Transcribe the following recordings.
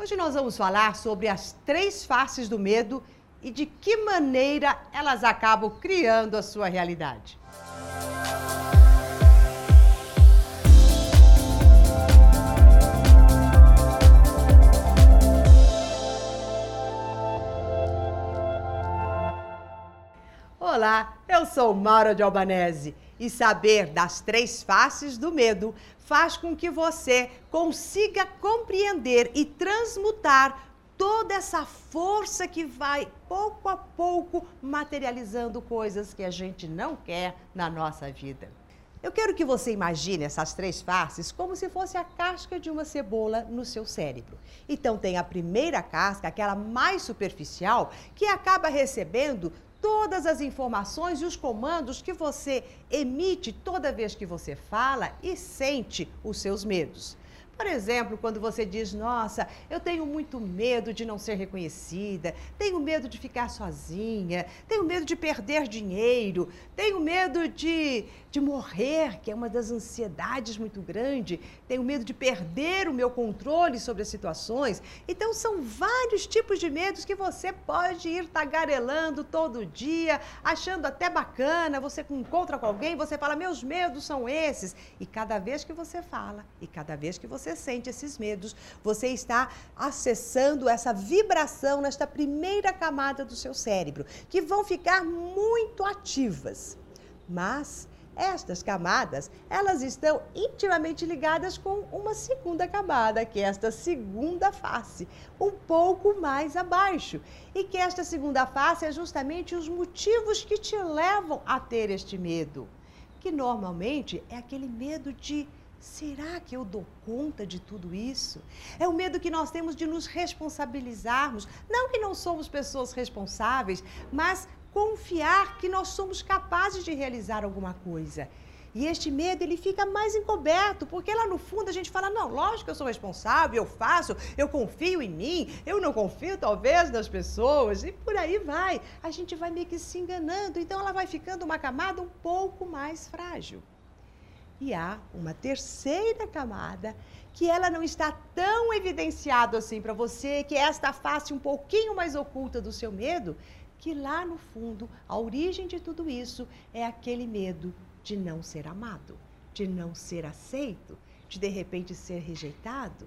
Hoje nós vamos falar sobre as três faces do medo e de que maneira elas acabam criando a sua realidade. Olá, eu sou Maura de Albanese e saber das três faces do medo faz com que você consiga compreender e transmutar toda essa força que vai pouco a pouco materializando coisas que a gente não quer na nossa vida. Eu quero que você imagine essas três faces como se fosse a casca de uma cebola no seu cérebro. Então tem a primeira casca, aquela mais superficial, que acaba recebendo todas as informações e os comandos que você emite toda vez que você fala e sente os seus medos. Por exemplo, quando você diz: Nossa, eu tenho muito medo de não ser reconhecida, tenho medo de ficar sozinha, tenho medo de perder dinheiro, tenho medo de, de morrer, que é uma das ansiedades muito grande, tenho medo de perder o meu controle sobre as situações. Então, são vários tipos de medos que você pode ir tagarelando todo dia, achando até bacana. Você encontra com alguém, você fala: Meus medos são esses. E cada vez que você fala, e cada vez que você você sente esses medos, você está acessando essa vibração nesta primeira camada do seu cérebro, que vão ficar muito ativas. Mas estas camadas, elas estão intimamente ligadas com uma segunda camada, que é esta segunda face, um pouco mais abaixo. E que esta segunda face é justamente os motivos que te levam a ter este medo, que normalmente é aquele medo de Será que eu dou conta de tudo isso? É o medo que nós temos de nos responsabilizarmos. Não que não somos pessoas responsáveis, mas confiar que nós somos capazes de realizar alguma coisa. E este medo ele fica mais encoberto, porque lá no fundo a gente fala: não, lógico que eu sou responsável, eu faço, eu confio em mim, eu não confio talvez nas pessoas, e por aí vai. A gente vai meio que se enganando, então ela vai ficando uma camada um pouco mais frágil. E há uma terceira camada que ela não está tão evidenciado assim para você, que é esta face um pouquinho mais oculta do seu medo, que lá no fundo, a origem de tudo isso é aquele medo de não ser amado, de não ser aceito, de de repente ser rejeitado.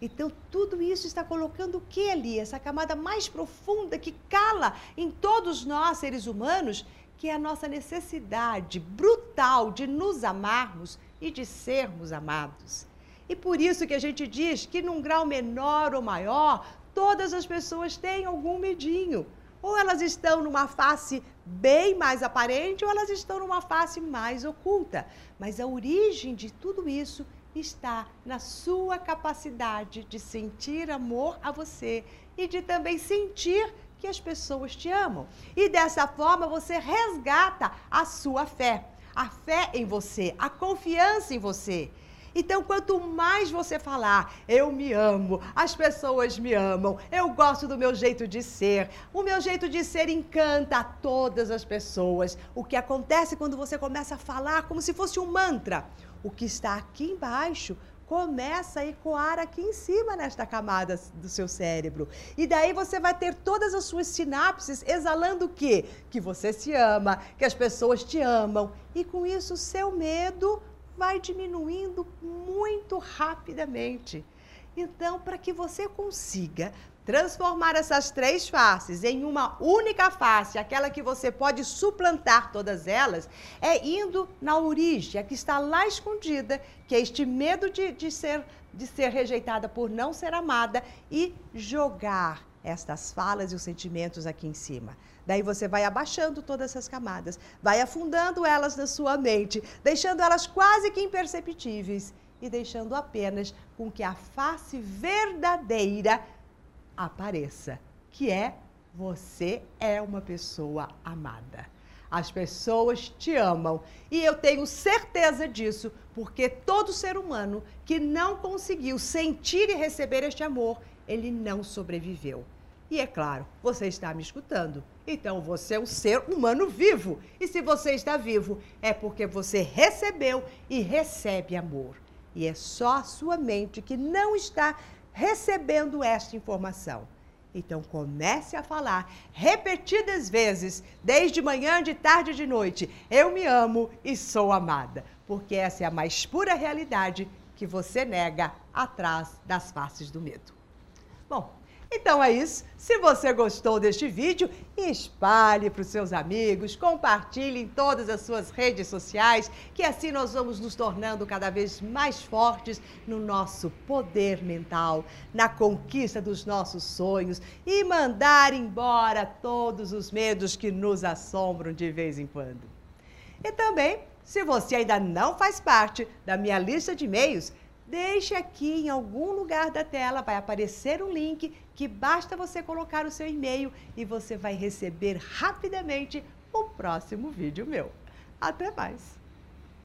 Então, tudo isso está colocando o que ali? Essa camada mais profunda que cala em todos nós, seres humanos, que é a nossa necessidade brutal de nos amarmos e de sermos amados. E por isso que a gente diz que num grau menor ou maior, todas as pessoas têm algum medinho. Ou elas estão numa face bem mais aparente, ou elas estão numa face mais oculta. Mas a origem de tudo isso está na sua capacidade de sentir amor a você e de também sentir as pessoas te amam. E dessa forma você resgata a sua fé, a fé em você, a confiança em você. Então, quanto mais você falar, eu me amo, as pessoas me amam, eu gosto do meu jeito de ser, o meu jeito de ser encanta a todas as pessoas. O que acontece quando você começa a falar como se fosse um mantra? O que está aqui embaixo começa a ecoar aqui em cima nesta camada do seu cérebro. E daí você vai ter todas as suas sinapses exalando o quê? Que você se ama, que as pessoas te amam. E com isso o seu medo vai diminuindo muito rapidamente. Então, para que você consiga transformar essas três faces em uma única face, aquela que você pode suplantar todas elas, é indo na origem, a que está lá escondida, que é este medo de, de, ser, de ser rejeitada por não ser amada, e jogar estas falas e os sentimentos aqui em cima. Daí você vai abaixando todas essas camadas, vai afundando elas na sua mente, deixando elas quase que imperceptíveis e deixando apenas com que a face verdadeira apareça, que é você é uma pessoa amada. As pessoas te amam e eu tenho certeza disso, porque todo ser humano que não conseguiu sentir e receber este amor, ele não sobreviveu. E é claro, você está me escutando. Então você é um ser humano vivo. E se você está vivo, é porque você recebeu e recebe amor. E é só a sua mente que não está recebendo esta informação. Então comece a falar repetidas vezes, desde manhã, de tarde e de noite. Eu me amo e sou amada, porque essa é a mais pura realidade que você nega atrás das faces do medo. Bom, então é isso. Se você gostou deste vídeo, espalhe para os seus amigos, compartilhe em todas as suas redes sociais, que assim nós vamos nos tornando cada vez mais fortes no nosso poder mental, na conquista dos nossos sonhos e mandar embora todos os medos que nos assombram de vez em quando. E também, se você ainda não faz parte da minha lista de e-mails, Deixe aqui em algum lugar da tela, vai aparecer um link que basta você colocar o seu e-mail e você vai receber rapidamente o próximo vídeo meu. Até mais!